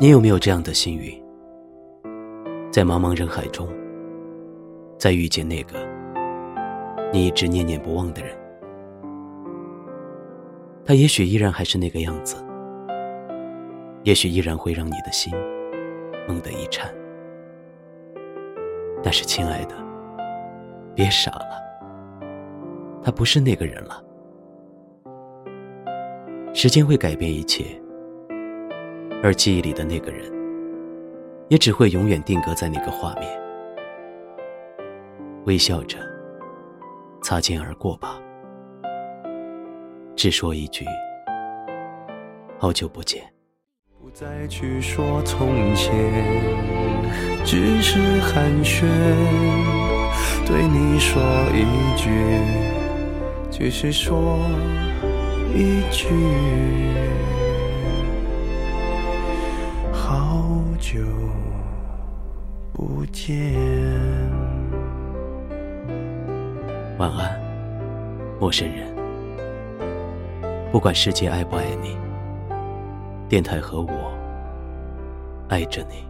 你有没有这样的幸运，在茫茫人海中，再遇见那个你一直念念不忘的人？他也许依然还是那个样子，也许依然会让你的心猛地一颤。但是，亲爱的，别傻了，他不是那个人了。时间会改变一切。而记忆里的那个人，也只会永远定格在那个画面。微笑着，擦肩而过吧，只说一句：好久不见。不再去说从前，只是寒暄，对你说一句，只是说一句。久不见。晚安，陌生人。不管世界爱不爱你，电台和我爱着你。